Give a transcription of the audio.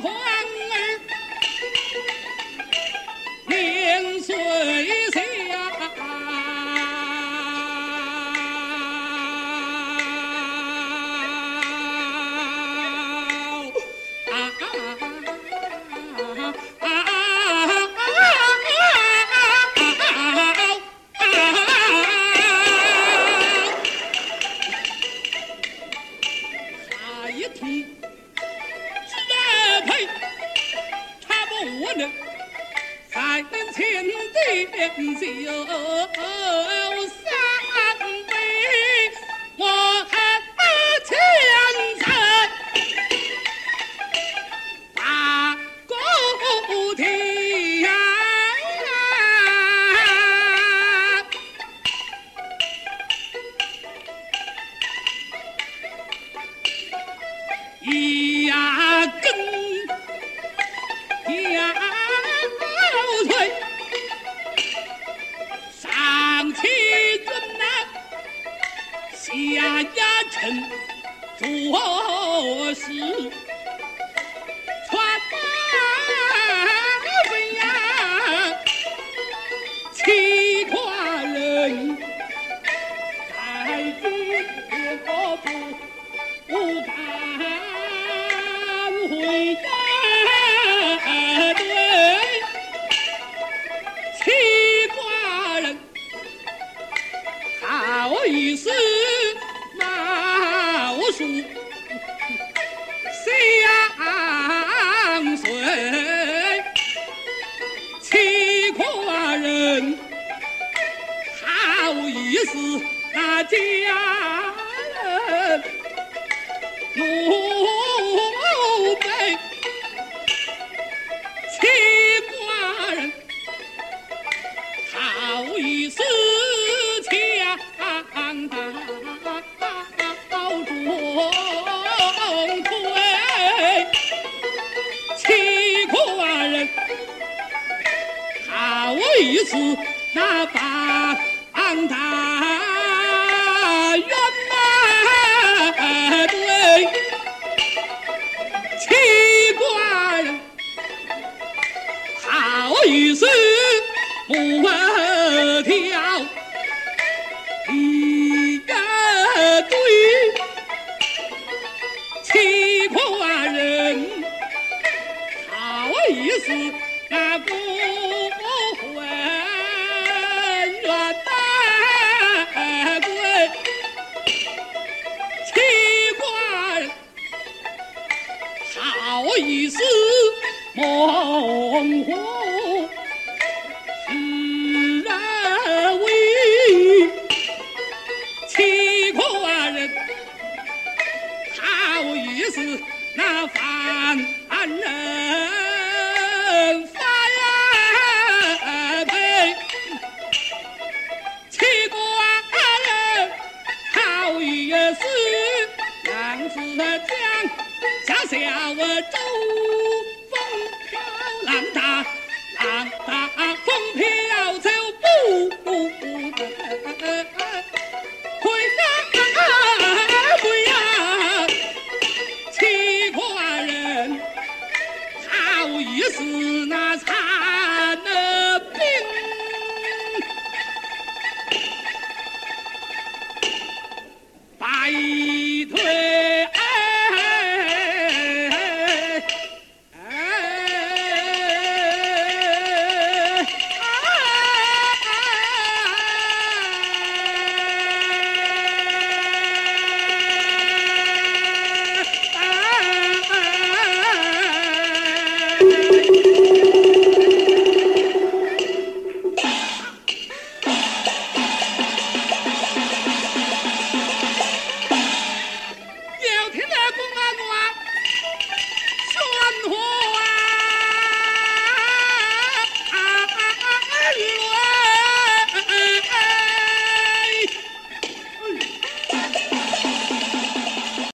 皇儿名遂面前的面。下衙臣做事，穿白粉呀，欺寡人，再怎么不敢。是那把棒打一丝梦幻依然未起破人好那凡人。